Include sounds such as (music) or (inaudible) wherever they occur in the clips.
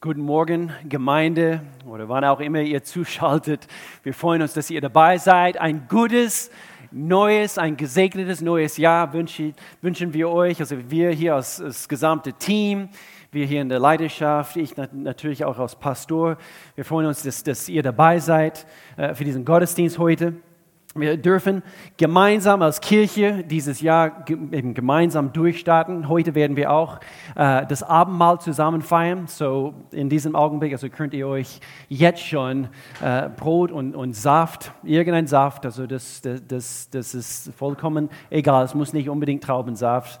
Guten Morgen, Gemeinde oder wann auch immer ihr zuschaltet. Wir freuen uns, dass ihr dabei seid. Ein gutes, neues, ein gesegnetes neues Jahr wünschen, wir euch. Also wir hier als das gesamte Team, wir hier in der Leidenschaft, ich natürlich auch als Pastor. Wir freuen uns, dass, dass ihr dabei seid äh, für diesen Gottesdienst heute. Wir dürfen gemeinsam als Kirche dieses Jahr eben gemeinsam durchstarten. Heute werden wir auch äh, das Abendmahl zusammen feiern. So in diesem Augenblick, also könnt ihr euch jetzt schon äh, Brot und, und Saft, irgendein Saft, also das, das, das ist vollkommen egal. Es muss nicht unbedingt Traubensaft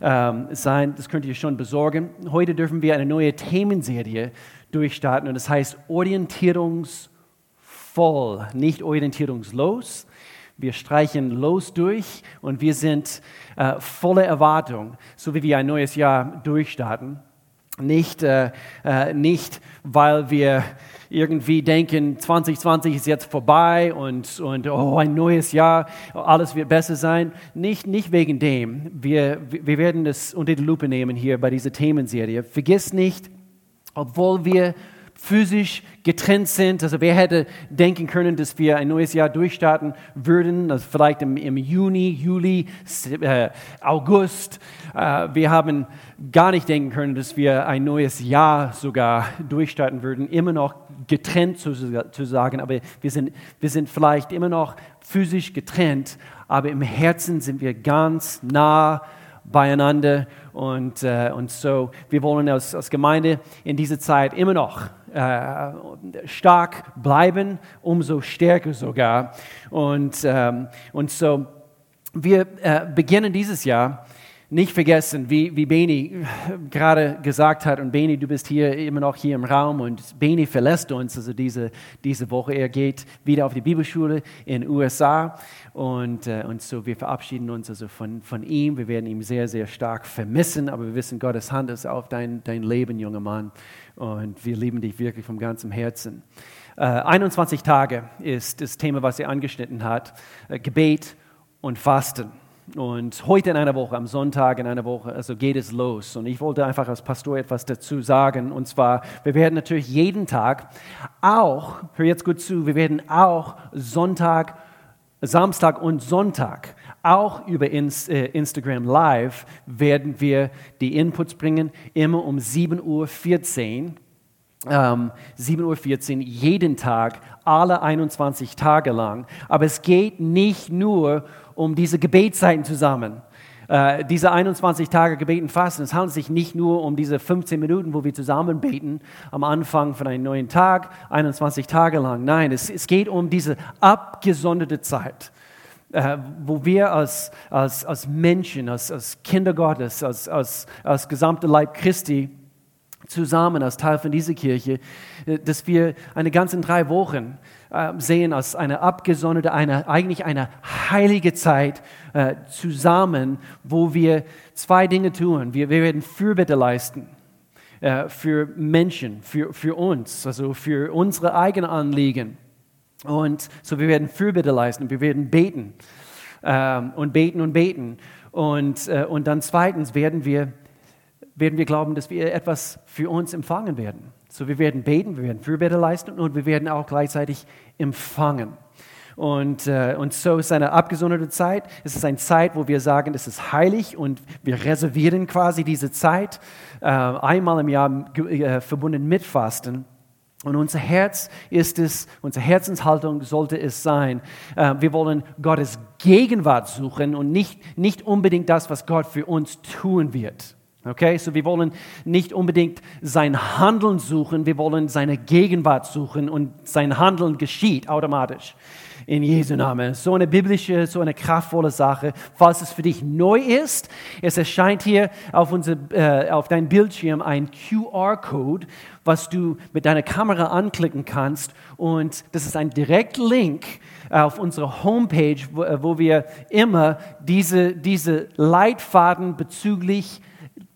ähm, sein. Das könnt ihr schon besorgen. Heute dürfen wir eine neue Themenserie durchstarten und das heißt Orientierungsvoll, nicht orientierungslos. Wir streichen los durch und wir sind äh, voller Erwartung, so wie wir ein neues Jahr durchstarten. Nicht, äh, äh, nicht, weil wir irgendwie denken, 2020 ist jetzt vorbei und, und oh, ein neues Jahr, alles wird besser sein. Nicht, nicht wegen dem. Wir, wir werden das unter die Lupe nehmen hier bei dieser Themenserie. Vergiss nicht, obwohl wir physisch getrennt sind. Also wer hätte denken können, dass wir ein neues Jahr durchstarten würden, also vielleicht im, im Juni, Juli, äh, August. Äh, wir haben gar nicht denken können, dass wir ein neues Jahr sogar durchstarten würden, immer noch getrennt zu, zu sagen, aber wir sind, wir sind vielleicht immer noch physisch getrennt, aber im Herzen sind wir ganz nah beieinander. Und, äh, und so, wir wollen als, als Gemeinde in dieser Zeit immer noch äh, stark bleiben, umso stärker sogar. Und, ähm, und so, wir äh, beginnen dieses Jahr nicht vergessen, wie, wie Beni gerade gesagt hat, und Beni, du bist hier immer noch hier im Raum und Beni verlässt uns also diese, diese Woche. Er geht wieder auf die Bibelschule in den USA und, äh, und so wir verabschieden uns also von, von ihm. Wir werden ihn sehr, sehr stark vermissen, aber wir wissen, Gottes Hand ist auf dein, dein Leben, junger Mann und wir lieben dich wirklich vom ganzen Herzen. Äh, 21 Tage ist das Thema, was er angeschnitten hat, äh, Gebet und Fasten. Und heute in einer Woche, am Sonntag in einer Woche, also geht es los. Und ich wollte einfach als Pastor etwas dazu sagen. Und zwar, wir werden natürlich jeden Tag auch, hör jetzt gut zu, wir werden auch Sonntag, Samstag und Sonntag, auch über äh, Instagram Live, werden wir die Inputs bringen, immer um 7.14 Uhr. Ähm, 7.14 Uhr jeden Tag, alle 21 Tage lang. Aber es geht nicht nur um diese Gebetszeiten zusammen. Äh, diese 21 Tage gebeten fasten, es handelt sich nicht nur um diese 15 Minuten, wo wir zusammen beten am Anfang von einem neuen Tag, 21 Tage lang. Nein, es, es geht um diese abgesonderte Zeit. Äh, wo wir als, als, als Menschen, als, als Kinder Gottes, als, als, als gesamte Leib Christi zusammen als Teil von dieser Kirche, äh, dass wir eine ganze drei Wochen äh, sehen als eine abgesonderte, eine, eigentlich eine heilige Zeit zusammen, wo wir zwei Dinge tun. Wir, wir werden Fürbitte leisten für Menschen, für, für uns, also für unsere eigenen Anliegen. Und so wir werden Fürbitte leisten, wir werden beten ähm, und beten und beten. Und, äh, und dann zweitens werden wir, werden wir glauben, dass wir etwas für uns empfangen werden. So, wir werden beten, wir werden Fürbitte leisten und wir werden auch gleichzeitig empfangen. Und, äh, und so ist eine abgesonderte Zeit. Es ist eine Zeit, wo wir sagen, es ist heilig und wir reservieren quasi diese Zeit äh, einmal im Jahr äh, verbunden mit Fasten. Und unser Herz ist es, unsere Herzenshaltung sollte es sein, äh, wir wollen Gottes Gegenwart suchen und nicht, nicht unbedingt das, was Gott für uns tun wird. Okay, so wir wollen nicht unbedingt sein Handeln suchen, wir wollen seine Gegenwart suchen und sein Handeln geschieht automatisch in Jesu Namen. So eine biblische, so eine kraftvolle Sache. Falls es für dich neu ist, es erscheint hier auf, unser, äh, auf deinem Bildschirm ein QR-Code, was du mit deiner Kamera anklicken kannst. Und das ist ein Direktlink auf unsere Homepage, wo, äh, wo wir immer diese, diese Leitfaden bezüglich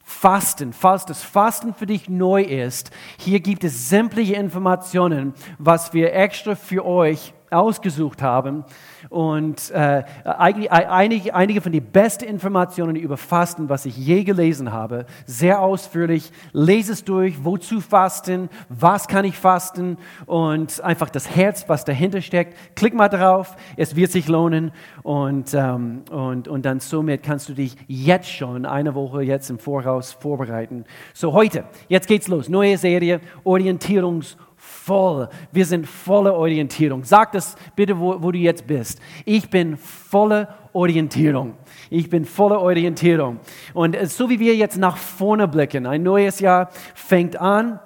Fasten, falls das Fasten für dich neu ist, hier gibt es sämtliche Informationen, was wir extra für euch ausgesucht haben und äh, einige, einige von den besten Informationen über Fasten, was ich je gelesen habe, sehr ausführlich. Lese es durch, wozu fasten, was kann ich fasten und einfach das Herz, was dahinter steckt. Klick mal drauf, es wird sich lohnen und, ähm, und, und dann somit kannst du dich jetzt schon eine Woche jetzt im Voraus vorbereiten. So heute, jetzt geht's los, neue Serie, Orientierungs- voll. Wir sind volle Orientierung. Sag das bitte, wo, wo du jetzt bist. Ich bin volle Orientierung. Ich bin volle Orientierung. Und so wie wir jetzt nach vorne blicken, ein neues Jahr fängt an.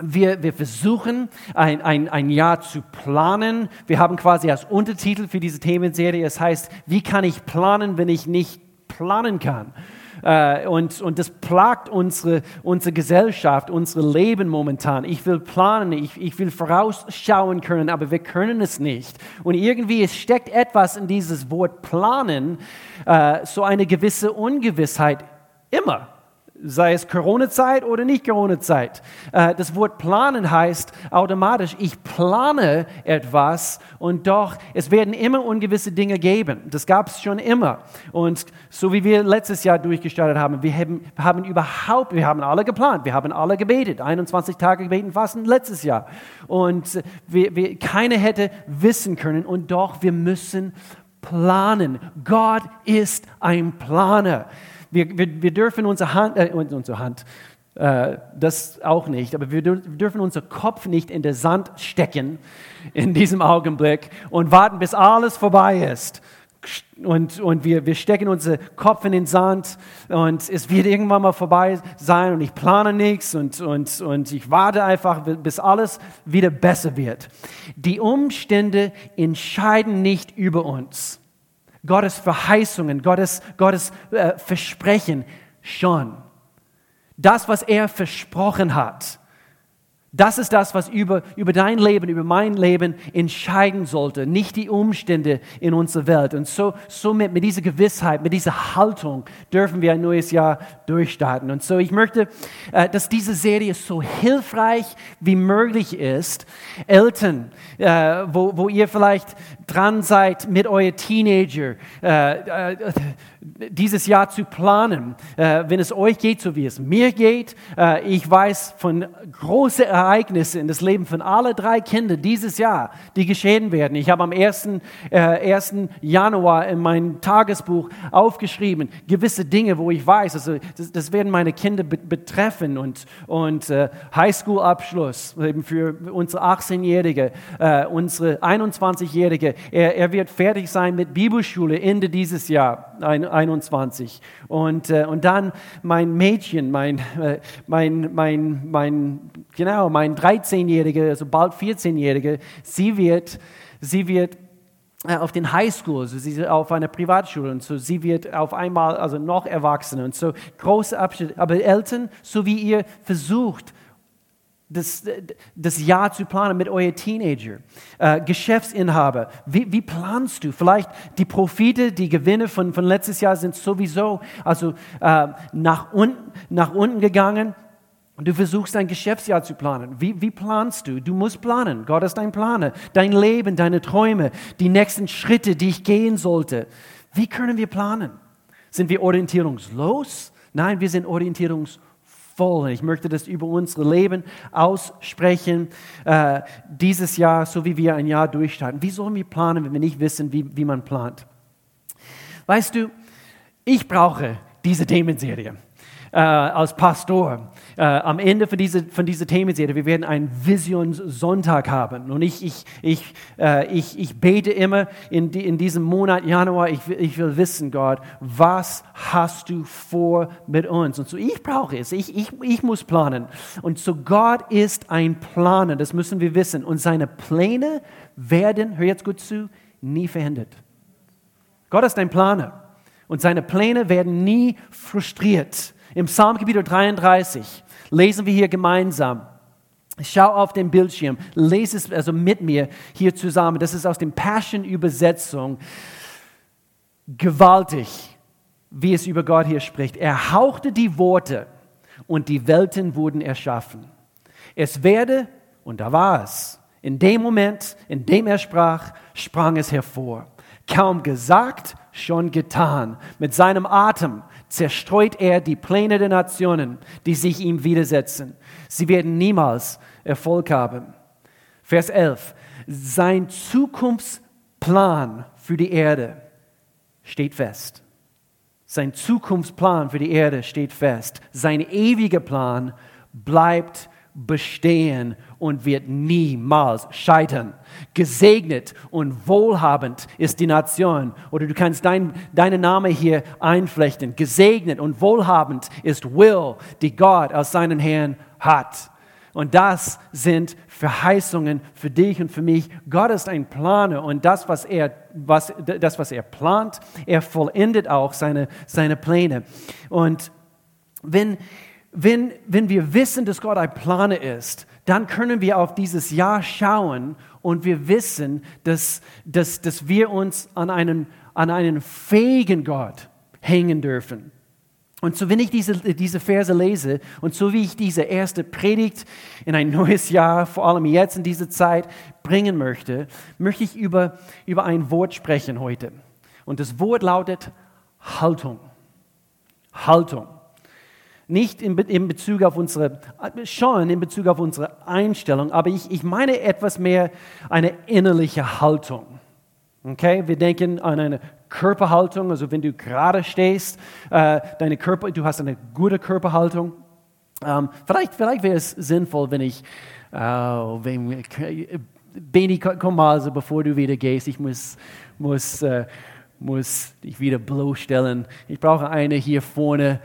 Wir, wir versuchen, ein, ein, ein Jahr zu planen. Wir haben quasi als Untertitel für diese Themenserie, es heißt, wie kann ich planen, wenn ich nicht planen kann? Äh, und, und das plagt unsere, unsere Gesellschaft, unser Leben momentan. Ich will planen, ich, ich will vorausschauen können, aber wir können es nicht. Und irgendwie es steckt etwas in dieses Wort planen, äh, so eine gewisse Ungewissheit immer sei es Corona-Zeit oder nicht Corona-Zeit. Äh, das Wort planen heißt automatisch, ich plane etwas und doch, es werden immer ungewisse Dinge geben. Das gab es schon immer. Und so wie wir letztes Jahr durchgestartet haben, wir haben, haben überhaupt, wir haben alle geplant, wir haben alle gebetet, 21 Tage gebeten, fasten letztes Jahr. Und wir, wir, keiner hätte wissen können und doch, wir müssen planen. Gott ist ein Planer. Wir, wir, wir dürfen unsere Hand, äh, unsere Hand äh, das auch nicht, aber wir dürfen unseren Kopf nicht in den Sand stecken in diesem Augenblick und warten, bis alles vorbei ist. Und, und wir, wir stecken unseren Kopf in den Sand und es wird irgendwann mal vorbei sein und ich plane nichts und, und, und ich warte einfach, bis alles wieder besser wird. Die Umstände entscheiden nicht über uns. Gottes Verheißungen, Gottes, Gottes äh, Versprechen schon. Das, was er versprochen hat, das ist das, was über, über dein Leben, über mein Leben entscheiden sollte, nicht die Umstände in unserer Welt. Und so, somit mit dieser Gewissheit, mit dieser Haltung dürfen wir ein neues Jahr durchstarten. Und so, ich möchte, äh, dass diese Serie so hilfreich wie möglich ist. Eltern, äh, wo, wo ihr vielleicht dran seid mit euren Teenager, äh, dieses Jahr zu planen, wenn es euch geht, so wie es mir geht. ich weiß von großen Ereignisse in das Leben von allen drei Kindern dieses Jahr, die geschehen werden. Ich habe am 1. Äh, 1. Januar in mein Tagesbuch aufgeschrieben, gewisse Dinge, wo ich weiß, also das, das werden meine Kinder be betreffen und, und äh, Highschool-Abschluss eben für unsere 18-Jährige, äh, unsere 21-Jährige. Er, er wird fertig sein mit Bibelschule Ende dieses Jahr, 21. Und, äh, und dann mein Mädchen, mein, äh, mein, mein, mein, genau, mein 13-Jähriger, also bald 14-Jährige, sie wird, sie wird äh, auf den Highschool, also sie ist auf einer Privatschule und so, sie wird auf einmal, also noch Erwachsene und so, große Abschnitte. Aber Eltern, so wie ihr versucht, das, das Jahr zu planen mit euren Teenager. Äh, Geschäftsinhaber, wie, wie, planst du? Vielleicht die Profite, die Gewinne von, von letztes Jahr sind sowieso also, äh, nach, un, nach unten gegangen. Du versuchst dein Geschäftsjahr zu planen. Wie, wie, planst du? Du musst planen. Gott ist dein Planer. Dein Leben, deine Träume, die nächsten Schritte, die ich gehen sollte. Wie können wir planen? Sind wir orientierungslos? Nein, wir sind orientierungsvoll. Ich möchte das über unser Leben aussprechen. Äh, dieses Jahr, so wie wir ein Jahr durchstarten. Wie sollen wir planen, wenn wir nicht wissen, wie, wie man plant? Weißt du, ich brauche diese Themenserie äh, als Pastor. Äh, am Ende von dieser, von dieser Themenserie, wir werden einen Visionssonntag haben. Und ich, ich, ich, äh, ich, ich bete immer in, die, in diesem Monat Januar, ich, ich will wissen, Gott, was hast du vor mit uns? Und so, ich brauche es, ich, ich, ich muss planen. Und so, Gott ist ein Planer, das müssen wir wissen. Und seine Pläne werden, hör jetzt gut zu, nie verändert. Gott ist ein Planer. Und seine Pläne werden nie frustriert. Im Psalm Kapitel 33 lesen wir hier gemeinsam. Schau auf den Bildschirm, lese es also mit mir hier zusammen. Das ist aus dem Passion-Übersetzung. Gewaltig, wie es über Gott hier spricht. Er hauchte die Worte und die Welten wurden erschaffen. Es werde, und da war es, In dem Moment, in dem er sprach, sprang es hervor. Kaum gesagt, schon getan. Mit seinem Atem zerstreut er die Pläne der Nationen, die sich ihm widersetzen. Sie werden niemals Erfolg haben. Vers 11. Sein Zukunftsplan für die Erde steht fest. Sein Zukunftsplan für die Erde steht fest. Sein ewiger Plan bleibt bestehen und wird niemals scheitern. Gesegnet und wohlhabend ist die Nation. Oder du kannst dein, deinen Namen hier einflechten. Gesegnet und wohlhabend ist Will, die Gott aus seinen Herrn hat. Und das sind Verheißungen für dich und für mich. Gott ist ein Planer und das, was er, was, das, was er plant, er vollendet auch seine, seine Pläne. Und wenn, wenn, wenn wir wissen, dass Gott ein Planer ist, dann können wir auf dieses Jahr schauen und wir wissen, dass, dass, dass wir uns an einen, an einen fähigen Gott hängen dürfen. Und so, wenn ich diese, diese Verse lese und so wie ich diese erste Predigt in ein neues Jahr, vor allem jetzt in dieser Zeit, bringen möchte, möchte ich über, über ein Wort sprechen heute. Und das Wort lautet Haltung. Haltung. Nicht in, in Bezug auf unsere, schon in Bezug auf unsere Einstellung, aber ich, ich meine etwas mehr eine innerliche Haltung. Okay, wir denken an eine Körperhaltung, also wenn du gerade stehst, äh, deine Körper, du hast eine gute Körperhaltung. Ähm, vielleicht, vielleicht wäre es sinnvoll, wenn ich, äh, wenn, Beni, komm mal, also bevor du wieder gehst, ich muss, muss, äh, muss dich wieder bloßstellen. Ich brauche eine hier vorne,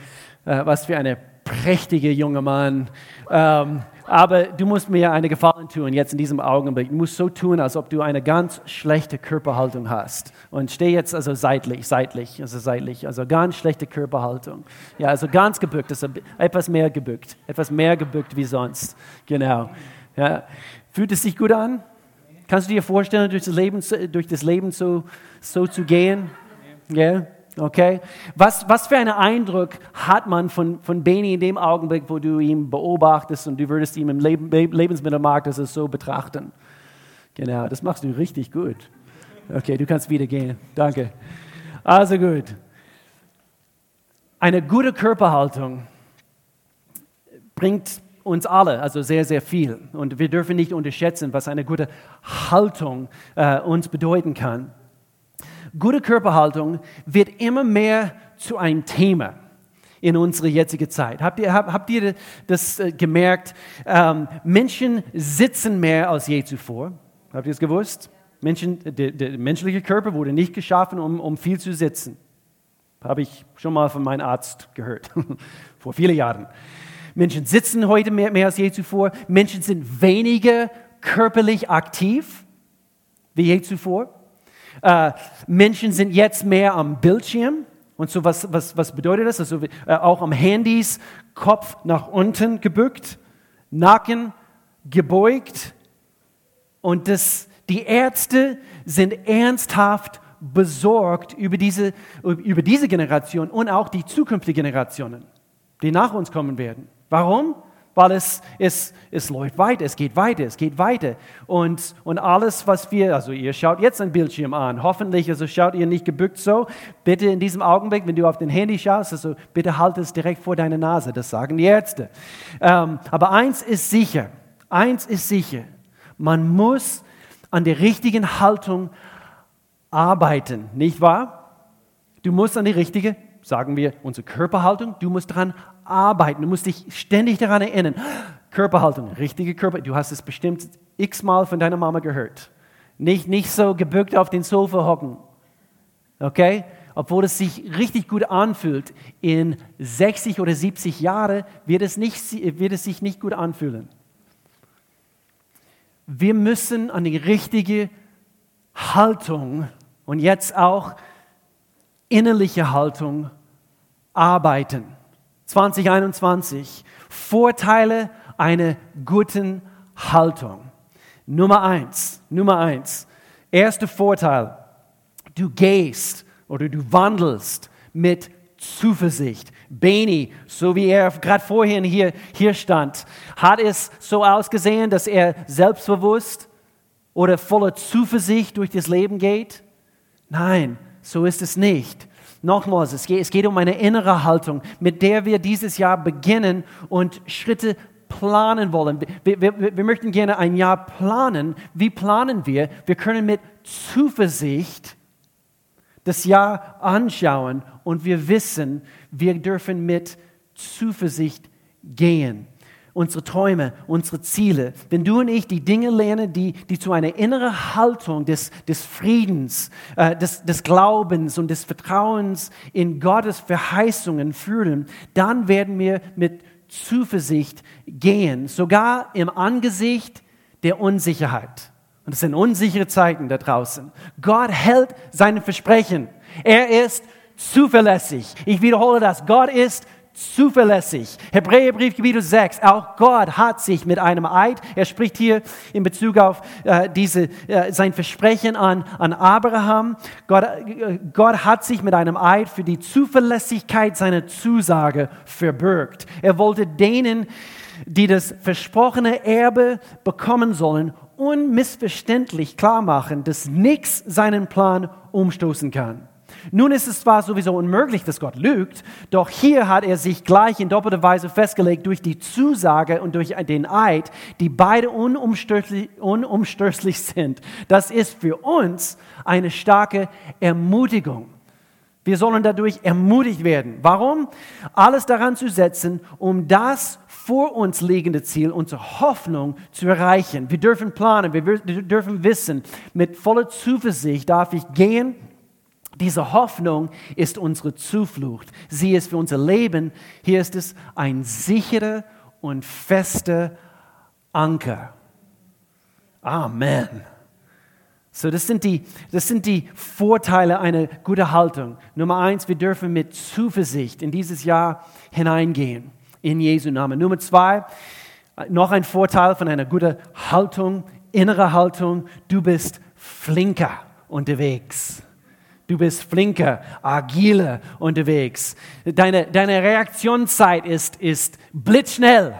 äh, was für eine prächtige junge Mann. Ähm, aber du musst mir eine Gefallen tun, jetzt in diesem Augenblick. Du musst so tun, als ob du eine ganz schlechte Körperhaltung hast. Und steh jetzt also seitlich, seitlich, also seitlich, also ganz schlechte Körperhaltung. Ja, also ganz gebückt, also etwas mehr gebückt, etwas mehr gebückt wie sonst. Genau. Ja. Fühlt es sich gut an? Kannst du dir vorstellen, durch das Leben, durch das Leben so, so zu gehen? Ja. Yeah. Okay? Was, was für einen Eindruck hat man von, von Beni in dem Augenblick, wo du ihn beobachtest und du würdest ihn im Leben, Lebensmittelmarkt das so betrachten? Genau, das machst du richtig gut. Okay, du kannst wieder gehen. Danke. Also gut. Eine gute Körperhaltung bringt uns alle, also sehr, sehr viel. Und wir dürfen nicht unterschätzen, was eine gute Haltung äh, uns bedeuten kann. Gute Körperhaltung wird immer mehr zu einem Thema in unserer jetzigen Zeit. Habt ihr, habt, habt ihr das äh, gemerkt? Ähm, Menschen sitzen mehr als je zuvor. Habt ihr es gewusst? Menschen, der, der, menschliche Körper wurde nicht geschaffen, um, um viel zu sitzen. Habe ich schon mal von meinem Arzt gehört, (laughs) vor vielen Jahren. Menschen sitzen heute mehr, mehr als je zuvor. Menschen sind weniger körperlich aktiv wie je zuvor. Äh, Menschen sind jetzt mehr am Bildschirm. Und so, was, was, was bedeutet das? Also äh, auch am Handys, Kopf nach unten gebückt, Nacken gebeugt. Und das, die Ärzte sind ernsthaft besorgt über diese, über diese Generation und auch die zukünftigen Generationen, die nach uns kommen werden. Warum? Weil es, es, es läuft weiter, es geht weiter, es geht weiter. Und, und alles, was wir, also ihr schaut jetzt ein Bildschirm an, hoffentlich, also schaut ihr nicht gebückt so, bitte in diesem Augenblick, wenn du auf den Handy schaust, also bitte halt es direkt vor deine Nase, das sagen die Ärzte. Ähm, aber eins ist sicher, eins ist sicher, man muss an der richtigen Haltung arbeiten, nicht wahr? Du musst an die richtige, sagen wir, unsere Körperhaltung, du musst daran arbeiten. Du musst dich ständig daran erinnern. Körperhaltung, richtige Körper. Du hast es bestimmt x-mal von deiner Mama gehört. Nicht, nicht so gebückt auf den Sofa hocken. Okay? Obwohl es sich richtig gut anfühlt, in 60 oder 70 Jahren wird es, wird es sich nicht gut anfühlen. Wir müssen an die richtige Haltung und jetzt auch innerliche Haltung arbeiten. 2021. Vorteile einer guten Haltung. Nummer eins, Nummer eins. Erster Vorteil. Du gehst oder du wandelst mit Zuversicht. Beni, so wie er gerade vorhin hier, hier stand, hat es so ausgesehen, dass er selbstbewusst oder voller Zuversicht durch das Leben geht? Nein, so ist es nicht. Nochmals, es geht, es geht um eine innere Haltung, mit der wir dieses Jahr beginnen und Schritte planen wollen. Wir, wir, wir möchten gerne ein Jahr planen. Wie planen wir? Wir können mit Zuversicht das Jahr anschauen und wir wissen, wir dürfen mit Zuversicht gehen unsere Träume, unsere Ziele. Wenn du und ich die Dinge lernen, die, die zu einer inneren Haltung des, des Friedens, äh, des, des Glaubens und des Vertrauens in Gottes Verheißungen führen, dann werden wir mit Zuversicht gehen, sogar im Angesicht der Unsicherheit. Und es sind unsichere Zeiten da draußen. Gott hält seine Versprechen. Er ist zuverlässig. Ich wiederhole das. Gott ist zuverlässig. Hebräerbrief Kapitel 6, auch Gott hat sich mit einem Eid, er spricht hier in Bezug auf äh, diese, äh, sein Versprechen an, an Abraham, Gott, äh, Gott hat sich mit einem Eid für die Zuverlässigkeit seiner Zusage verbürgt. Er wollte denen, die das versprochene Erbe bekommen sollen, unmissverständlich klar machen, dass nichts seinen Plan umstoßen kann. Nun ist es zwar sowieso unmöglich, dass Gott lügt, doch hier hat er sich gleich in doppelter Weise festgelegt durch die Zusage und durch den Eid, die beide unumstößlich, sind. Das ist für uns eine starke Ermutigung. Wir sollen dadurch ermutigt werden. Warum? Alles daran zu setzen, um das vor uns liegende Ziel, unsere Hoffnung zu erreichen. Wir dürfen planen, wir dürfen wissen, mit voller Zuversicht darf ich gehen diese Hoffnung ist unsere Zuflucht. Sie ist für unser Leben. Hier ist es ein sicherer und fester Anker. Amen. So, das sind, die, das sind die Vorteile einer guten Haltung. Nummer eins, wir dürfen mit Zuversicht in dieses Jahr hineingehen. In Jesu Namen. Nummer zwei, noch ein Vorteil von einer guten Haltung, innere Haltung. Du bist flinker unterwegs. Du bist flinker, agiler unterwegs. Deine, deine Reaktionszeit ist, ist blitzschnell.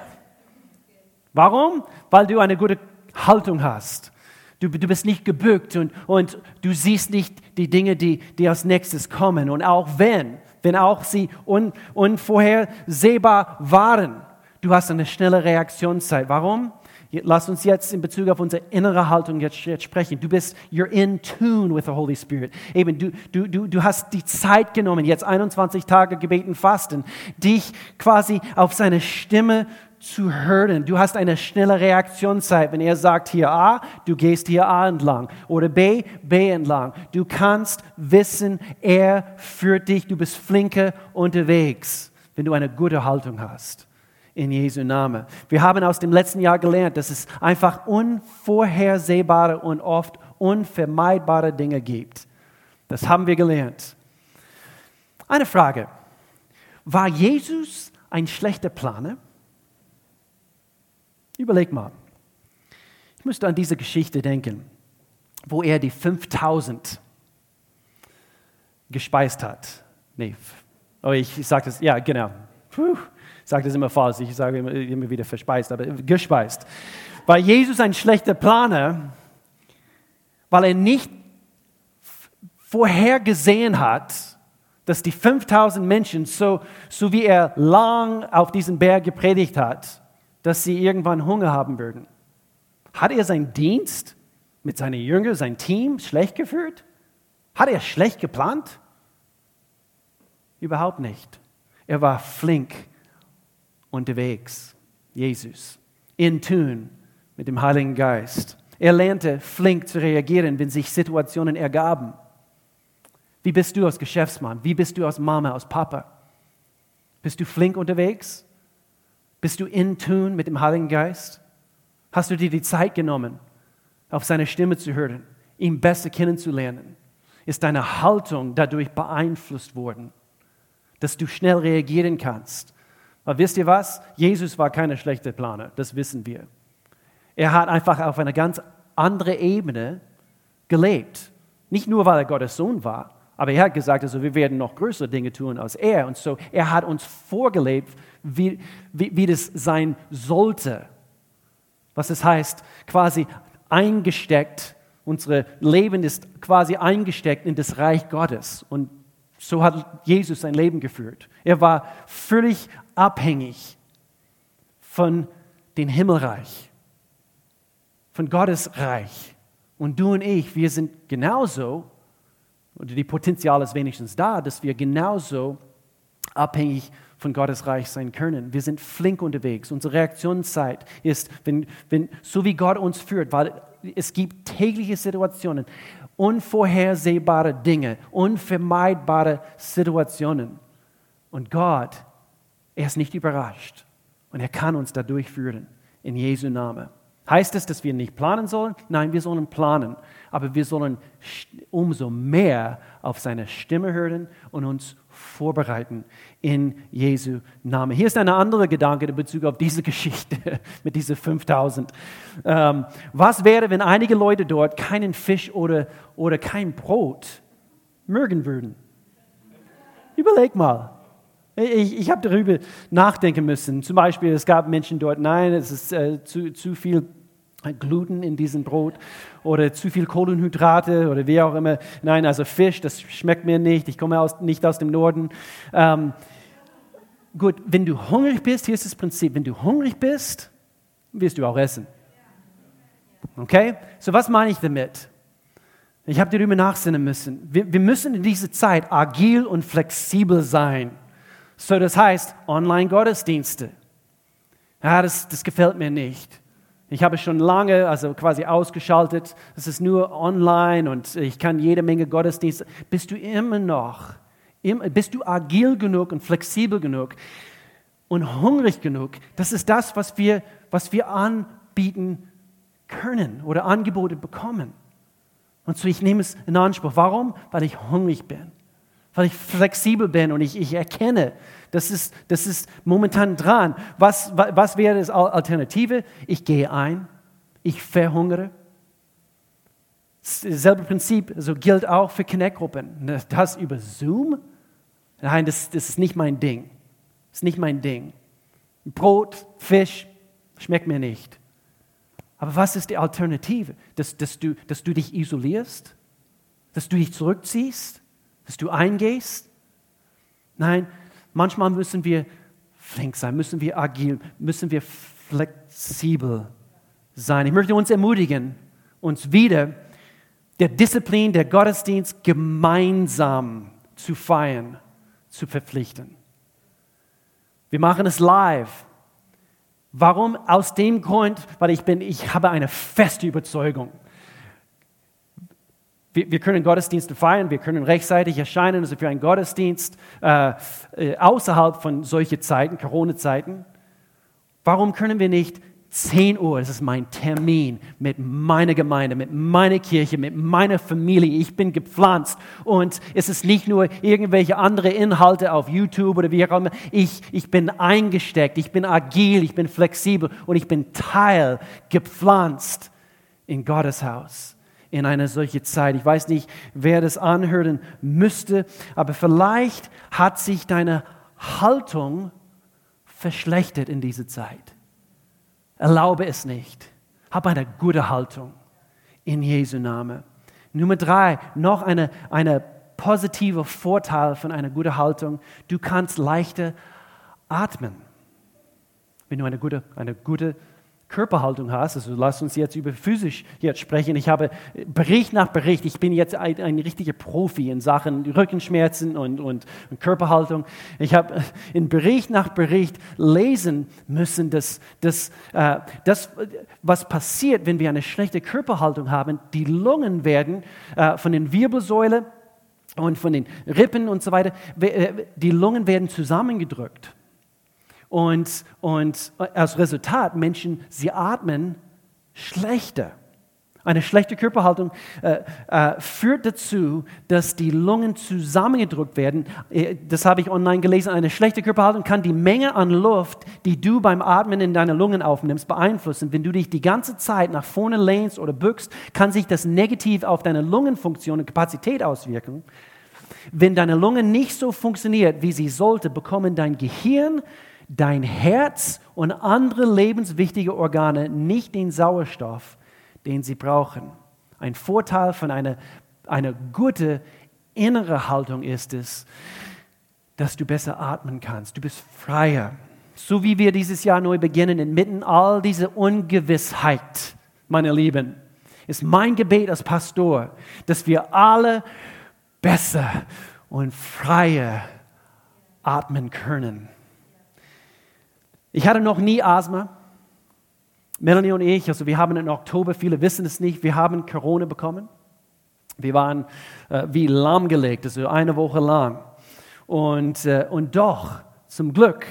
Warum? Weil du eine gute Haltung hast. Du, du bist nicht gebückt und, und du siehst nicht die Dinge, die, die als nächstes kommen. Und auch wenn, wenn auch sie un, unvorhersehbar waren, du hast eine schnelle Reaktionszeit. Warum? Lass uns jetzt in Bezug auf unsere innere Haltung jetzt, jetzt, sprechen. Du bist, you're in tune with the Holy Spirit. Eben, du, du, du, du hast die Zeit genommen, jetzt 21 Tage gebeten, fasten, dich quasi auf seine Stimme zu hören. Du hast eine schnelle Reaktionszeit. Wenn er sagt hier A, du gehst hier A entlang oder B, B entlang. Du kannst wissen, er führt dich. Du bist flinke unterwegs, wenn du eine gute Haltung hast in Jesu Namen. Wir haben aus dem letzten Jahr gelernt, dass es einfach unvorhersehbare und oft unvermeidbare Dinge gibt. Das haben wir gelernt. Eine Frage. War Jesus ein schlechter Planer? Überleg mal. Ich müsste an diese Geschichte denken, wo er die 5000 gespeist hat. Nee, oh, ich sage das, ja, genau. Puh sage das immer falsch, ich sage immer, immer wieder verspeist, aber gespeist. Weil Jesus ein schlechter Planer, weil er nicht vorhergesehen hat, dass die 5000 Menschen, so, so wie er lang auf diesem Berg gepredigt hat, dass sie irgendwann Hunger haben würden. Hat er seinen Dienst mit seinen Jüngern, sein Team schlecht geführt? Hat er schlecht geplant? Überhaupt nicht. Er war flink unterwegs, Jesus, in Tun mit dem Heiligen Geist. Er lernte flink zu reagieren, wenn sich Situationen ergaben. Wie bist du als Geschäftsmann? Wie bist du als Mama, als Papa? Bist du flink unterwegs? Bist du in Tun mit dem Heiligen Geist? Hast du dir die Zeit genommen, auf seine Stimme zu hören, ihn besser kennenzulernen? Ist deine Haltung dadurch beeinflusst worden, dass du schnell reagieren kannst aber wisst ihr was? Jesus war keine schlechte Planer, das wissen wir. Er hat einfach auf einer ganz anderen Ebene gelebt. Nicht nur, weil er Gottes Sohn war, aber er hat gesagt, also wir werden noch größere Dinge tun als er. Und so, er hat uns vorgelebt, wie, wie, wie das sein sollte. Was es heißt, quasi eingesteckt, unser Leben ist quasi eingesteckt in das Reich Gottes. Und so hat Jesus sein Leben geführt. Er war völlig abhängig von dem Himmelreich, von Gottes Reich. Und du und ich, wir sind genauso, oder die Potenzial ist wenigstens da, dass wir genauso abhängig von Gottes Reich sein können. Wir sind flink unterwegs. Unsere Reaktionszeit ist, wenn, wenn, so wie Gott uns führt, weil es gibt tägliche Situationen, unvorhersehbare Dinge, unvermeidbare Situationen. Und Gott, er ist nicht überrascht und er kann uns da durchführen in Jesu Namen. Heißt es, dass wir nicht planen sollen? Nein, wir sollen planen. Aber wir sollen umso mehr auf seine Stimme hören und uns vorbereiten in Jesu Namen. Hier ist ein anderer Gedanke in Bezug auf diese (laughs) Geschichte mit diesen 5000. Ähm, was wäre, wenn einige Leute dort keinen Fisch oder, oder kein Brot mögen würden? Überleg mal. Ich, ich habe darüber nachdenken müssen. Zum Beispiel, es gab Menschen dort, nein, es ist äh, zu, zu viel Gluten in diesem Brot oder zu viel Kohlenhydrate oder wie auch immer. Nein, also Fisch, das schmeckt mir nicht. Ich komme aus, nicht aus dem Norden. Ähm, gut, wenn du hungrig bist, hier ist das Prinzip, wenn du hungrig bist, wirst du auch essen. Okay? So was meine ich damit? Ich habe darüber nachsinnen müssen. Wir, wir müssen in dieser Zeit agil und flexibel sein. So, das heißt, Online-Gottesdienste. Ja, das, das gefällt mir nicht. Ich habe schon lange, also quasi ausgeschaltet. Es ist nur online und ich kann jede Menge Gottesdienste. Bist du immer noch, bist du agil genug und flexibel genug und hungrig genug? Das ist das, was wir, was wir anbieten können oder Angebote bekommen. Und so ich nehme es in Anspruch. Warum? Weil ich hungrig bin, weil ich flexibel bin und ich, ich erkenne, das ist, das ist momentan dran. Was, was wäre das Alternative? Ich gehe ein, ich verhungere. Dasselbe Prinzip also gilt auch für Connect-Gruppen. Das über Zoom? Nein, das, das ist nicht mein Ding. Das ist nicht mein Ding. Brot, Fisch, schmeckt mir nicht. Aber was ist die Alternative? Dass, dass, du, dass du dich isolierst? Dass du dich zurückziehst? Dass du eingehst? Nein, Manchmal müssen wir flink sein, müssen wir agil, müssen wir flexibel sein. Ich möchte uns ermutigen, uns wieder der Disziplin der Gottesdienst gemeinsam zu feiern, zu verpflichten. Wir machen es live. Warum? Aus dem Grund, weil ich bin, ich habe eine feste Überzeugung. Wir, wir, können Gottesdienste feiern, wir können rechtzeitig erscheinen, also für einen Gottesdienst äh, äh, außerhalb von solchen Zeiten, Corona-Zeiten. Warum können wir nicht 10 Uhr, das ist mein Termin mit meiner Gemeinde, mit meiner Kirche, mit meiner Familie. Ich bin gepflanzt und es ist nicht nur irgendwelche andere Inhalte auf YouTube oder wie auch immer. Ich, ich bin eingesteckt, ich bin agil, ich bin flexibel und ich bin Teil, gepflanzt in Gottes Haus in eine solche Zeit. Ich weiß nicht, wer das anhören müsste, aber vielleicht hat sich deine Haltung verschlechtert in dieser Zeit. Erlaube es nicht. Hab eine gute Haltung in Jesu Name. Nummer drei, noch eine, eine positive Vorteil von einer guten Haltung. Du kannst leichter atmen. Wenn du eine gute, eine gute Körperhaltung hast, also lass uns jetzt über physisch jetzt sprechen. Ich habe Bericht nach Bericht, ich bin jetzt ein, ein richtiger Profi in Sachen Rückenschmerzen und, und, und Körperhaltung. Ich habe in Bericht nach Bericht lesen müssen, dass, dass äh, das, was passiert, wenn wir eine schlechte Körperhaltung haben, die Lungen werden äh, von den Wirbelsäule und von den Rippen und so weiter, äh, die Lungen werden zusammengedrückt. Und, und als Resultat, Menschen, sie atmen schlechter. Eine schlechte Körperhaltung äh, äh, führt dazu, dass die Lungen zusammengedrückt werden. Äh, das habe ich online gelesen. Eine schlechte Körperhaltung kann die Menge an Luft, die du beim Atmen in deine Lungen aufnimmst, beeinflussen. Wenn du dich die ganze Zeit nach vorne lehnst oder bückst, kann sich das negativ auf deine Lungenfunktion und Kapazität auswirken. Wenn deine Lunge nicht so funktioniert, wie sie sollte, bekommen dein Gehirn, dein Herz und andere lebenswichtige Organe nicht den Sauerstoff, den sie brauchen. Ein Vorteil von einer, einer guten inneren Haltung ist es, dass du besser atmen kannst. Du bist freier. So wie wir dieses Jahr neu beginnen, inmitten all dieser Ungewissheit, meine Lieben, ist mein Gebet als Pastor, dass wir alle besser und freier atmen können. Ich hatte noch nie Asthma. Melanie und ich, also wir haben im Oktober, viele wissen es nicht, wir haben Corona bekommen. Wir waren äh, wie lahmgelegt, also eine Woche lang. Und, äh, und doch, zum Glück,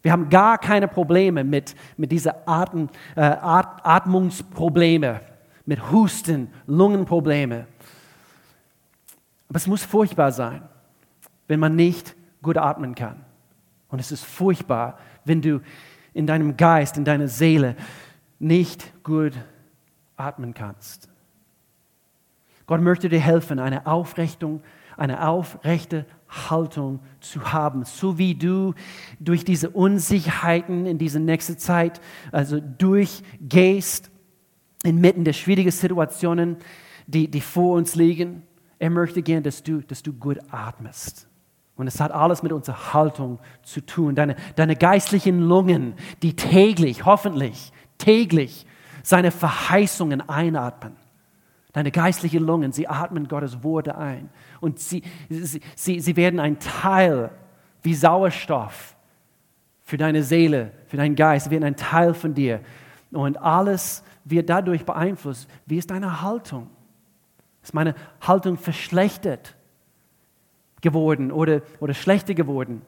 wir haben gar keine Probleme mit, mit diesen Atem, äh, Atmungsprobleme, mit Husten, Lungenprobleme. Aber es muss furchtbar sein, wenn man nicht gut atmen kann. Und es ist furchtbar, wenn du in deinem Geist, in deiner Seele nicht gut atmen kannst. Gott möchte dir helfen, eine Aufrichtung, eine aufrechte Haltung zu haben, so wie du durch diese Unsicherheiten in dieser nächsten Zeit also durchgehst inmitten der schwierigen Situationen, die, die vor uns liegen. Er möchte gern, dass du, dass du gut atmest. Und es hat alles mit unserer Haltung zu tun. Deine, deine geistlichen Lungen, die täglich, hoffentlich täglich seine Verheißungen einatmen. Deine geistlichen Lungen, sie atmen Gottes Worte ein. Und sie, sie, sie, sie werden ein Teil wie Sauerstoff für deine Seele, für deinen Geist. Sie werden ein Teil von dir. Und alles wird dadurch beeinflusst. Wie ist deine Haltung? Ist meine Haltung verschlechtert geworden oder, oder schlechter geworden?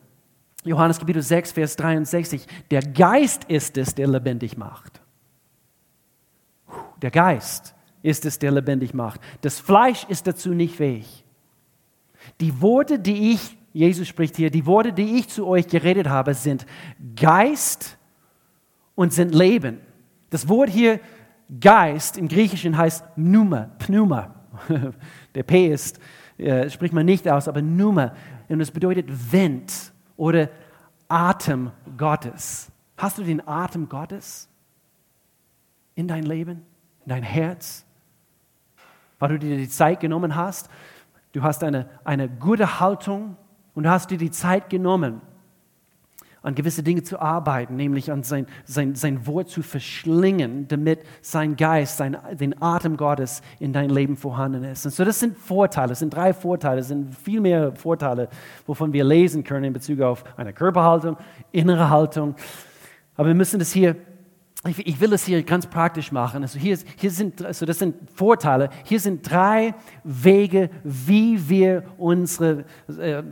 Johannes Kapitel 6, Vers 63. Der Geist ist es, der lebendig macht. Der Geist ist es, der lebendig macht. Das Fleisch ist dazu nicht fähig. Die Worte, die ich, Jesus spricht hier, die Worte, die ich zu euch geredet habe, sind Geist und sind Leben. Das Wort hier Geist im Griechischen heißt Pneuma, Pneuma. (laughs) Der P ist, äh, spricht man nicht aus, aber Pneuma. Und es bedeutet Wind oder Atem Gottes. Hast du den Atem Gottes in dein Leben, in dein Herz? Weil du dir die Zeit genommen hast, du hast eine, eine gute Haltung und du hast dir die Zeit genommen, an gewisse Dinge zu arbeiten, nämlich an sein, sein, sein Wort zu verschlingen, damit sein Geist, sein, den Atem Gottes in dein Leben vorhanden ist. Und so, das sind Vorteile, das sind drei Vorteile, das sind viel mehr Vorteile, wovon wir lesen können in Bezug auf eine Körperhaltung, innere Haltung. Aber wir müssen das hier ich, will das hier ganz praktisch machen. Also hier, hier sind, also das sind Vorteile. Hier sind drei Wege, wie wir unsere, äh,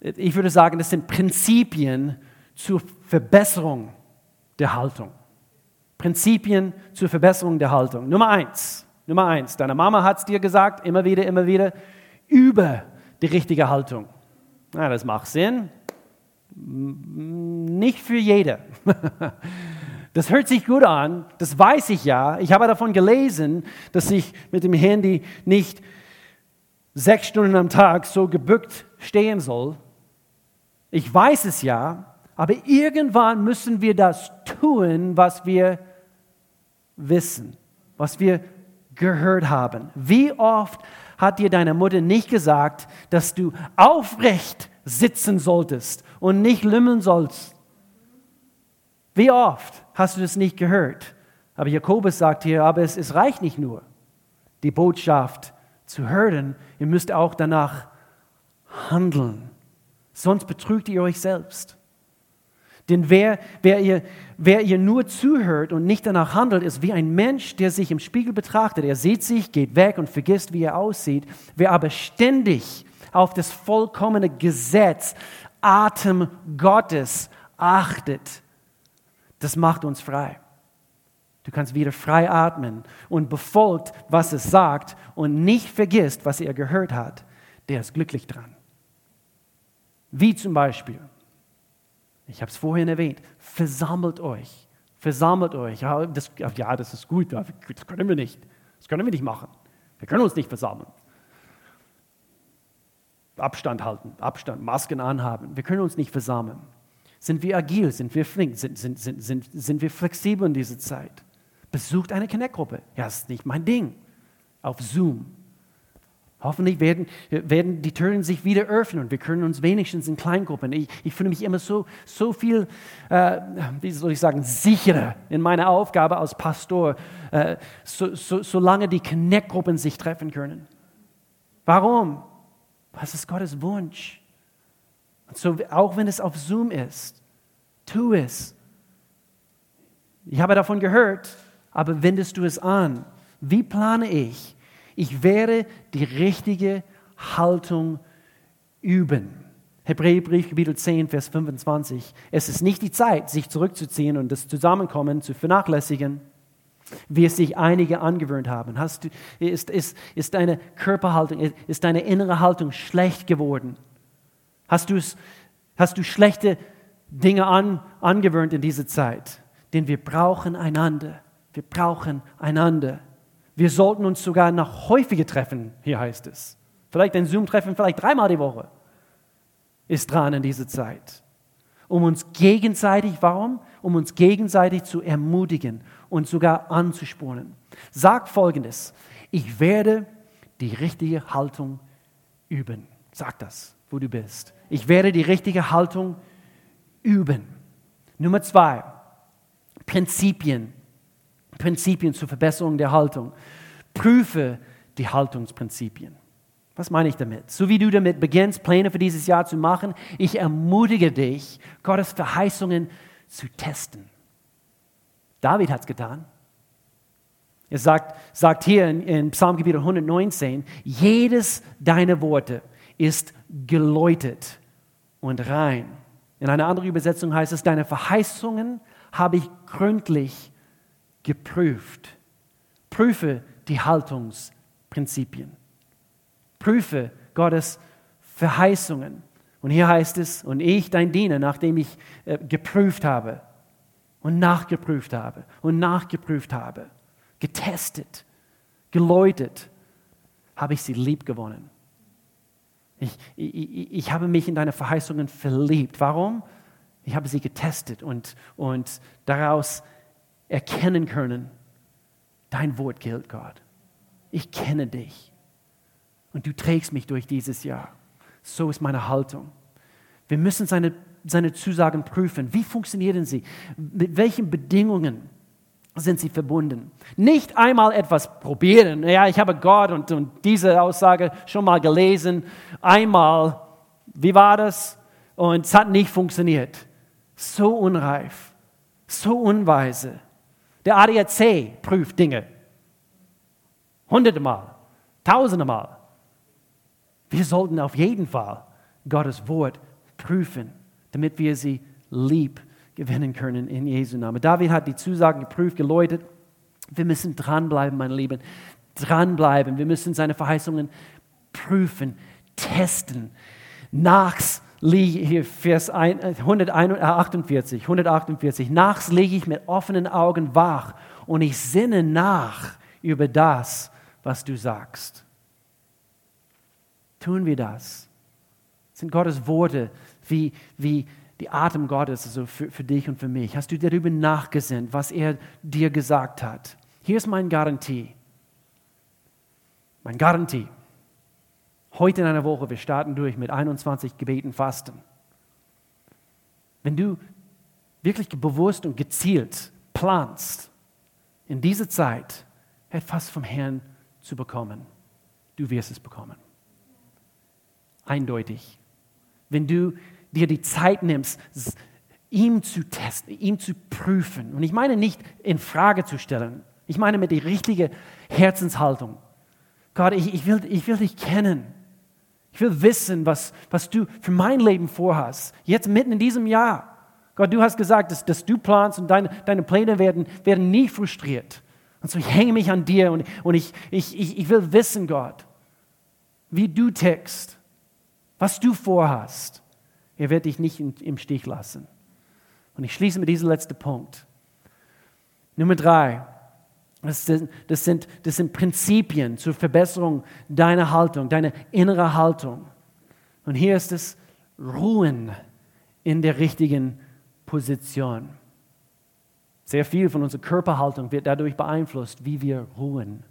ich würde sagen, das sind Prinzipien zur Verbesserung der Haltung. Prinzipien zur Verbesserung der Haltung. Nummer eins, Nummer eins, deine Mama hat es dir gesagt, immer wieder, immer wieder, über die richtige Haltung. Na, das macht Sinn. Nicht für jede. (laughs) Das hört sich gut an, das weiß ich ja. Ich habe davon gelesen, dass ich mit dem Handy nicht sechs Stunden am Tag so gebückt stehen soll. Ich weiß es ja, aber irgendwann müssen wir das tun, was wir wissen, was wir gehört haben. Wie oft hat dir deine Mutter nicht gesagt, dass du aufrecht sitzen solltest und nicht lümmeln sollst? Wie oft hast du das nicht gehört? Aber Jakobus sagt hier, aber es, es reicht nicht nur, die Botschaft zu hören, ihr müsst auch danach handeln. Sonst betrügt ihr euch selbst. Denn wer, wer, ihr, wer ihr nur zuhört und nicht danach handelt, ist wie ein Mensch, der sich im Spiegel betrachtet. Er sieht sich, geht weg und vergisst, wie er aussieht. Wer aber ständig auf das vollkommene Gesetz, Atem Gottes achtet, das macht uns frei. Du kannst wieder frei atmen und befolgt, was es sagt und nicht vergisst, was er gehört hat. Der ist glücklich dran. Wie zum Beispiel, ich habe es vorhin erwähnt, versammelt euch. Versammelt euch. Ja das, ja, das ist gut, das können wir nicht. Das können wir nicht machen. Wir können uns nicht versammeln. Abstand halten, Abstand, Masken anhaben. Wir können uns nicht versammeln. Sind wir agil? Sind wir flink? Sind, sind, sind, sind, sind wir flexibel in dieser Zeit? Besucht eine Connect-Gruppe. Ja, das ist nicht mein Ding. Auf Zoom. Hoffentlich werden, werden die Türen sich wieder öffnen und wir können uns wenigstens in Kleingruppen. Ich, ich fühle mich immer so, so viel, äh, wie soll ich sagen, sicherer in meiner Aufgabe als Pastor, äh, so, so, solange die Connect-Gruppen sich treffen können. Warum? Was ist Gottes Wunsch? Und so, auch wenn es auf Zoom ist, tu es. Ich habe davon gehört, aber wendest du es an? Wie plane ich? Ich werde die richtige Haltung üben. Hebräerbrief, Kapitel 10, Vers 25. Es ist nicht die Zeit, sich zurückzuziehen und das Zusammenkommen zu vernachlässigen, wie es sich einige angewöhnt haben. Hast du, ist, ist, ist deine Körperhaltung, ist deine innere Haltung schlecht geworden? Hast, hast du schlechte Dinge an, angewöhnt in dieser Zeit? Denn wir brauchen einander. Wir brauchen einander. Wir sollten uns sogar noch häufiger treffen, hier heißt es. Vielleicht ein Zoom-Treffen, vielleicht dreimal die Woche ist dran in dieser Zeit. Um uns gegenseitig, warum? Um uns gegenseitig zu ermutigen und sogar anzuspornen. Sag folgendes: Ich werde die richtige Haltung üben. Sag das, wo du bist. Ich werde die richtige Haltung üben. Nummer zwei: Prinzipien Prinzipien zur Verbesserung der Haltung. Prüfe die Haltungsprinzipien. Was meine ich damit? So wie du damit beginnst, Pläne für dieses Jahr zu machen, ich ermutige dich, Gottes Verheißungen zu testen. David hat es getan. Er sagt, sagt hier in, in Psalmgebiet 119, jedes deiner Worte ist geläutet und rein. In einer anderen Übersetzung heißt es, deine Verheißungen habe ich gründlich geprüft. Prüfe die Haltungsprinzipien. Prüfe Gottes Verheißungen. Und hier heißt es, und ich, dein Diener, nachdem ich äh, geprüft habe und nachgeprüft habe und nachgeprüft habe, getestet, geläutet, habe ich sie lieb gewonnen. Ich, ich, ich habe mich in deine Verheißungen verliebt. Warum? Ich habe sie getestet und, und daraus erkennen können, dein Wort gilt, Gott. Ich kenne dich und du trägst mich durch dieses Jahr. So ist meine Haltung. Wir müssen seine, seine Zusagen prüfen. Wie funktionieren sie? Mit welchen Bedingungen sind sie verbunden? Nicht einmal etwas probieren. Ja, ich habe Gott und, und diese Aussage schon mal gelesen. Einmal, wie war das? Und es hat nicht funktioniert. So unreif, so unweise. Der ADAC prüft Dinge. Hunderte Mal, tausende Mal. Wir sollten auf jeden Fall Gottes Wort prüfen, damit wir sie lieb gewinnen können in Jesu Namen. David hat die Zusagen geprüft, geläutet. Wir müssen dranbleiben, meine Lieben. Dranbleiben. Wir müssen seine Verheißungen prüfen, testen, nachs hier Vers 148, 148. Nachts lege ich mit offenen Augen wach und ich sinne nach über das, was du sagst. Tun wir das? das sind Gottes Worte wie, wie die Atem Gottes also für, für dich und für mich? Hast du darüber nachgesinnt, was er dir gesagt hat? Hier ist meine Garantie. Meine Garantie. Heute in einer Woche, wir starten durch mit 21 Gebeten Fasten. Wenn du wirklich bewusst und gezielt planst, in dieser Zeit etwas vom Herrn zu bekommen, du wirst es bekommen. Eindeutig. Wenn du dir die Zeit nimmst, ihm zu testen, ihm zu prüfen. Und ich meine nicht in Frage zu stellen. Ich meine mit der richtigen Herzenshaltung. Gott, ich, ich, will, ich will dich kennen. Ich will wissen, was, was du für mein Leben vorhast. Jetzt mitten in diesem Jahr. Gott, du hast gesagt, dass, dass du planst und deine, deine Pläne werden, werden nie frustriert. Und so ich hänge mich an dir und, und ich, ich, ich, ich will wissen, Gott, wie du tickst, was du vorhast. Er wird dich nicht im Stich lassen. Und ich schließe mit diesem letzten Punkt. Nummer drei. Das sind, das, sind, das sind Prinzipien zur Verbesserung deiner Haltung, deiner inneren Haltung. Und hier ist es Ruhen in der richtigen Position. Sehr viel von unserer Körperhaltung wird dadurch beeinflusst, wie wir ruhen,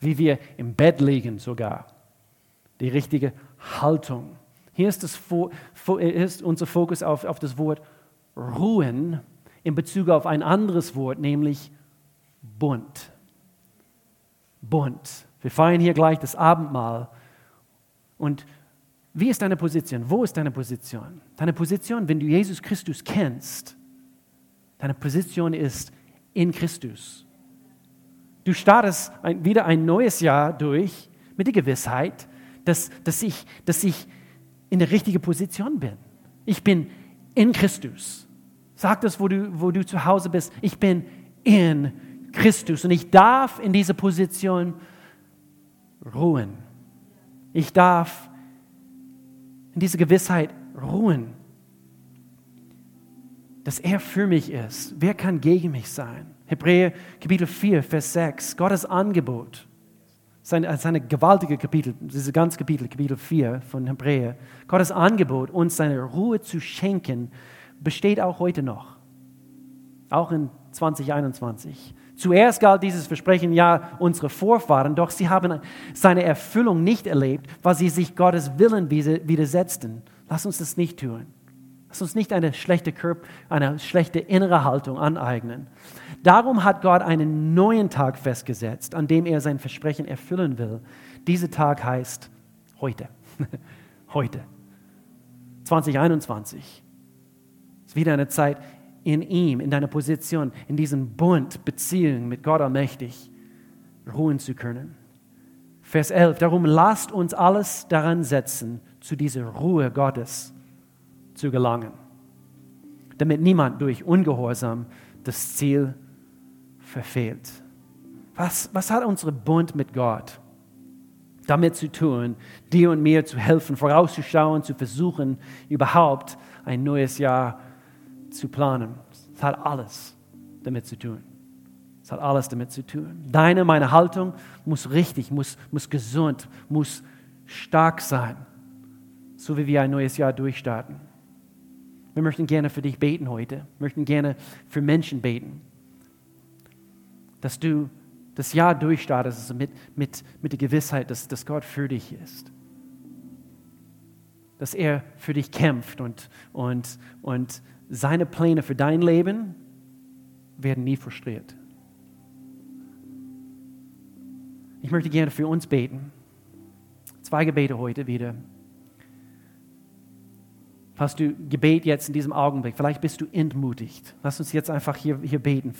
wie wir im Bett liegen sogar. Die richtige Haltung. Hier ist, das, ist unser Fokus auf, auf das Wort ruhen in Bezug auf ein anderes Wort, nämlich bunt. Bunt. Wir feiern hier gleich das Abendmahl. Und wie ist deine Position? Wo ist deine Position? Deine Position, wenn du Jesus Christus kennst, deine Position ist in Christus. Du startest ein, wieder ein neues Jahr durch mit der Gewissheit, dass, dass, ich, dass ich in der richtigen Position bin. Ich bin in Christus. Sag das, wo du, wo du zu Hause bist. Ich bin in Christus und ich darf in dieser Position ruhen. Ich darf in dieser Gewissheit ruhen, dass er für mich ist. Wer kann gegen mich sein? Hebräer Kapitel 4, Vers 6, Gottes Angebot. Seine, seine gewaltige Kapitel, dieses ganze Kapitel, Kapitel 4 von Hebräer. Gottes Angebot, uns seine Ruhe zu schenken, besteht auch heute noch. Auch in 2021. Zuerst galt dieses Versprechen ja unsere Vorfahren, doch sie haben seine Erfüllung nicht erlebt, weil sie sich Gottes Willen widersetzten. Lass uns das nicht tun. Lass uns nicht eine schlechte, Körper, eine schlechte innere Haltung aneignen. Darum hat Gott einen neuen Tag festgesetzt, an dem er sein Versprechen erfüllen will. Dieser Tag heißt heute. (laughs) heute. 2021. Es ist wieder eine Zeit, in ihm, in deiner Position, in diesem Bund, Beziehung mit Gott allmächtig ruhen zu können. Vers 11, darum lasst uns alles daran setzen, zu dieser Ruhe Gottes zu gelangen, damit niemand durch Ungehorsam das Ziel verfehlt. Was, was hat unser Bund mit Gott damit zu tun, dir und mir zu helfen, vorauszuschauen, zu versuchen, überhaupt ein neues Jahr zu planen? Es hat alles damit zu tun. Es hat alles damit zu tun. Deine, meine Haltung muss richtig, muss, muss gesund, muss stark sein, so wie wir ein neues Jahr durchstarten. Wir möchten gerne für dich beten heute, möchten gerne für Menschen beten, dass du das Jahr durchstartest also mit, mit, mit der Gewissheit, dass, dass Gott für dich ist. Dass er für dich kämpft und, und, und seine Pläne für dein Leben werden nie frustriert. Ich möchte gerne für uns beten. Zwei Gebete heute wieder. Falls du Gebet jetzt in diesem Augenblick, vielleicht bist du entmutigt. Lass uns jetzt einfach hier, hier beten.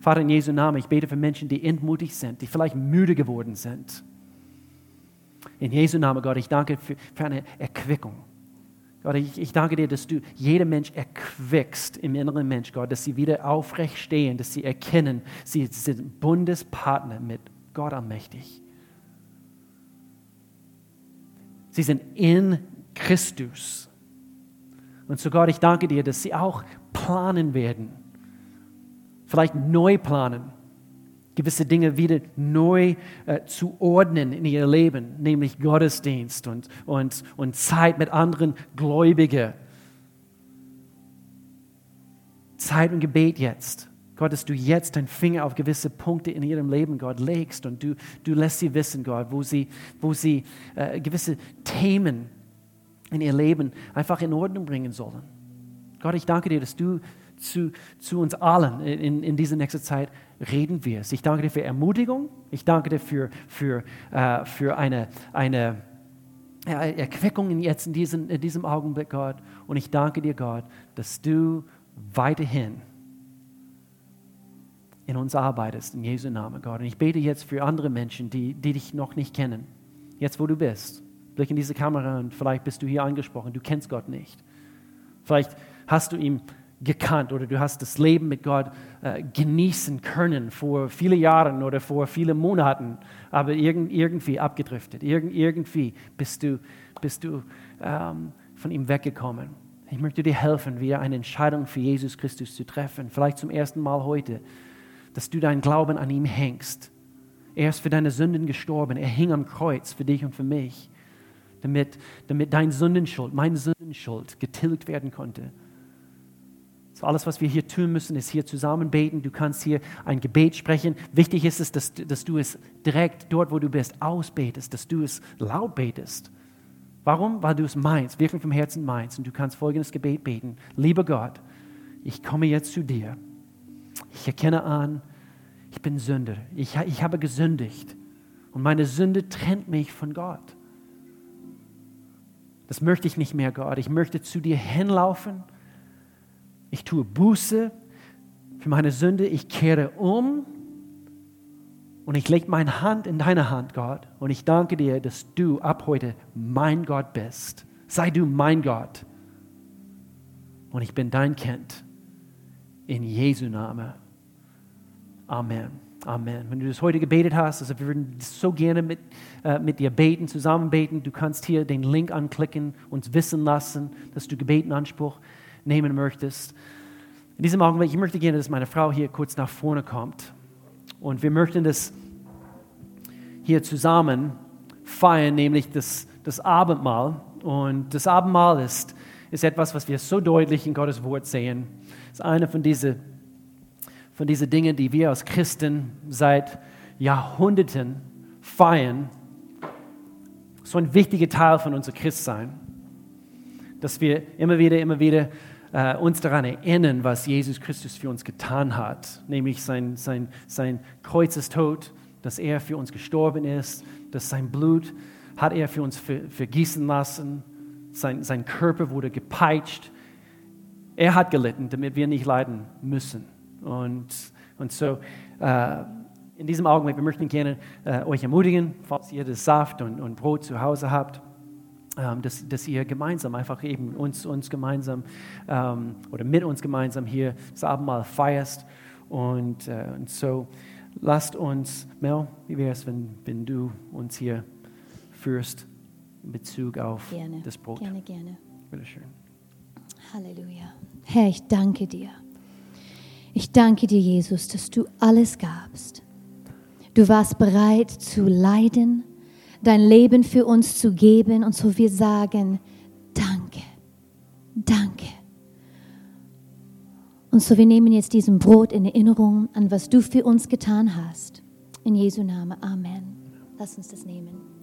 Vater in Jesu Namen, ich bete für Menschen, die entmutigt sind, die vielleicht müde geworden sind. In Jesu Namen, Gott, ich danke für, für eine Erquickung. Gott, ich, ich danke dir, dass du jeden Mensch erquickst im inneren Mensch, Gott, dass sie wieder aufrecht stehen, dass sie erkennen, sie sind Bundespartner mit Gott allmächtig. Sie sind in Christus. Und so Gott, ich danke dir, dass sie auch planen werden. Vielleicht neu planen. Gewisse Dinge wieder neu äh, zu ordnen in ihr Leben, nämlich Gottesdienst und, und, und Zeit mit anderen Gläubigen. Zeit und Gebet jetzt. Gott, dass du jetzt deinen Finger auf gewisse Punkte in ihrem Leben, Gott, legst und du, du lässt sie wissen, Gott, wo sie, wo sie äh, gewisse Themen in ihr Leben einfach in Ordnung bringen sollen. Gott, ich danke dir, dass du zu, zu uns allen in, in dieser nächsten Zeit reden wirst. Ich danke dir für Ermutigung. Ich danke dir für, für, äh, für eine, eine Erquickung jetzt in diesem, in diesem Augenblick, Gott. Und ich danke dir, Gott, dass du weiterhin in uns arbeitest, in Jesu Namen, Gott. Und ich bete jetzt für andere Menschen, die, die dich noch nicht kennen, jetzt wo du bist. Blick in diese Kamera und vielleicht bist du hier angesprochen, du kennst Gott nicht. Vielleicht hast du ihn gekannt oder du hast das Leben mit Gott äh, genießen können vor vielen Jahren oder vor vielen Monaten, aber irgend, irgendwie abgedriftet. Irgend, irgendwie bist du, bist du ähm, von ihm weggekommen. Ich möchte dir helfen, wieder eine Entscheidung für Jesus Christus zu treffen. Vielleicht zum ersten Mal heute, dass du deinen Glauben an ihm hängst. Er ist für deine Sünden gestorben. Er hing am Kreuz für dich und für mich damit, damit dein Sündenschuld, meine Sündenschuld getilgt werden konnte. So alles, was wir hier tun müssen, ist hier zusammen beten. Du kannst hier ein Gebet sprechen. Wichtig ist es, dass, dass du es direkt dort, wo du bist, ausbetest, dass du es laut betest. Warum? Weil du es meinst, wirklich vom Herzen meinst. Und du kannst folgendes Gebet beten. Lieber Gott, ich komme jetzt zu dir. Ich erkenne an, ich bin Sünder. Ich, ich habe gesündigt. Und meine Sünde trennt mich von Gott. Das möchte ich nicht mehr, Gott. Ich möchte zu dir hinlaufen ich tue Buße für meine Sünde, ich kehre um und ich lege meine Hand in deine Hand, Gott. Und ich danke dir, dass du ab heute mein Gott bist. Sei du mein Gott. Und ich bin dein Kind. In Jesu Namen. Amen. Amen. Wenn du das heute gebetet hast, also wir würden so gerne mit, äh, mit dir beten, zusammen beten. Du kannst hier den Link anklicken, uns wissen lassen, dass du Gebet in Anspruch nehmen möchtest. In diesem Augenblick, ich möchte gerne, dass meine Frau hier kurz nach vorne kommt. Und wir möchten das hier zusammen feiern, nämlich das, das Abendmahl. Und das Abendmahl ist, ist etwas, was wir so deutlich in Gottes Wort sehen. Es ist eine von diesen von diese Dingen, die wir als Christen seit Jahrhunderten feiern. So ein wichtiger Teil von unserem Christsein, dass wir immer wieder, immer wieder äh, uns daran erinnern, was Jesus Christus für uns getan hat, nämlich sein, sein, sein Kreuzestod, dass er für uns gestorben ist, dass sein Blut hat er für uns vergießen lassen, sein, sein Körper wurde gepeitscht. Er hat gelitten, damit wir nicht leiden müssen. Und, und so, äh, in diesem Augenblick, wir möchten gerne äh, euch ermutigen, falls ihr das Saft und, und Brot zu Hause habt, ähm, dass, dass ihr gemeinsam, einfach eben uns, uns gemeinsam ähm, oder mit uns gemeinsam hier das Abendmahl feierst. Und, äh, und so lasst uns, Mel, wie wäre es, wenn, wenn du uns hier führst in Bezug auf gerne, das Brot? Gerne, gerne. Bitte schön. Halleluja. Herr, ich danke dir. Ich danke dir, Jesus, dass du alles gabst. Du warst bereit zu leiden dein Leben für uns zu geben. Und so wir sagen, danke, danke. Und so wir nehmen jetzt diesen Brot in Erinnerung an, was du für uns getan hast. In Jesu Namen, Amen. Lass uns das nehmen.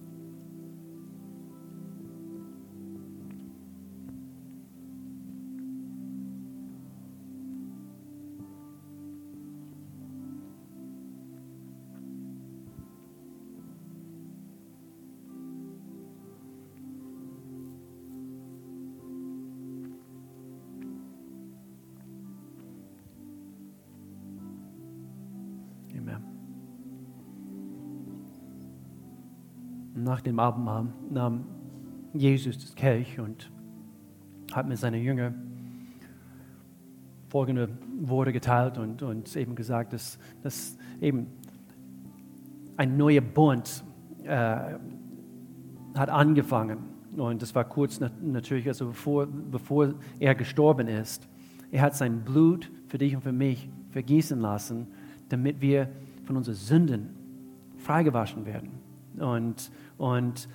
Dem Abendmahl nahm Jesus das Kelch und hat mit seinen Jüngern folgende Worte geteilt und, und eben gesagt, dass, dass eben ein neuer Bund äh, hat angefangen. Und das war kurz natürlich, also bevor, bevor er gestorben ist. Er hat sein Blut für dich und für mich vergießen lassen, damit wir von unseren Sünden freigewaschen werden. Und und,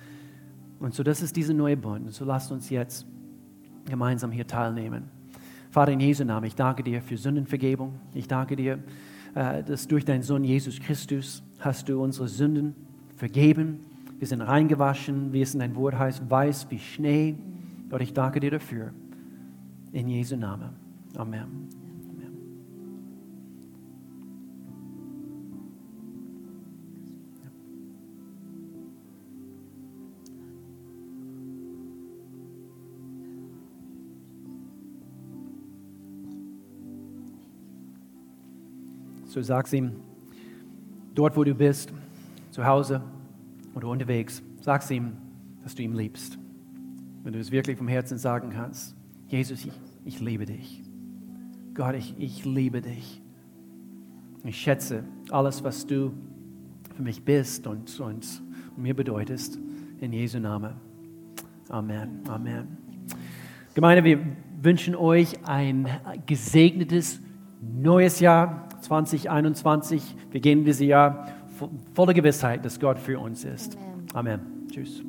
und so, das ist dieser neue Bund. Und so lasst uns jetzt gemeinsam hier teilnehmen. Vater, in Jesu Namen, ich danke dir für Sündenvergebung. Ich danke dir, äh, dass durch deinen Sohn Jesus Christus hast du unsere Sünden vergeben. Wir sind reingewaschen, wie es in dein Wort heißt, weiß wie Schnee. Gott, ich danke dir dafür. In Jesu Namen. Amen. So sag's ihm, dort wo du bist, zu Hause oder unterwegs, sag's ihm, dass du ihn liebst. Wenn du es wirklich vom Herzen sagen kannst, Jesus, ich, ich liebe dich. Gott, ich, ich liebe dich. Ich schätze alles, was du für mich bist und, und, mir bedeutest. In Jesu Namen. Amen. Amen. Gemeinde, wir wünschen euch ein gesegnetes neues Jahr. 2021. Wir gehen in dieses Jahr voller Gewissheit, dass Gott für uns ist. Amen. Amen. Tschüss.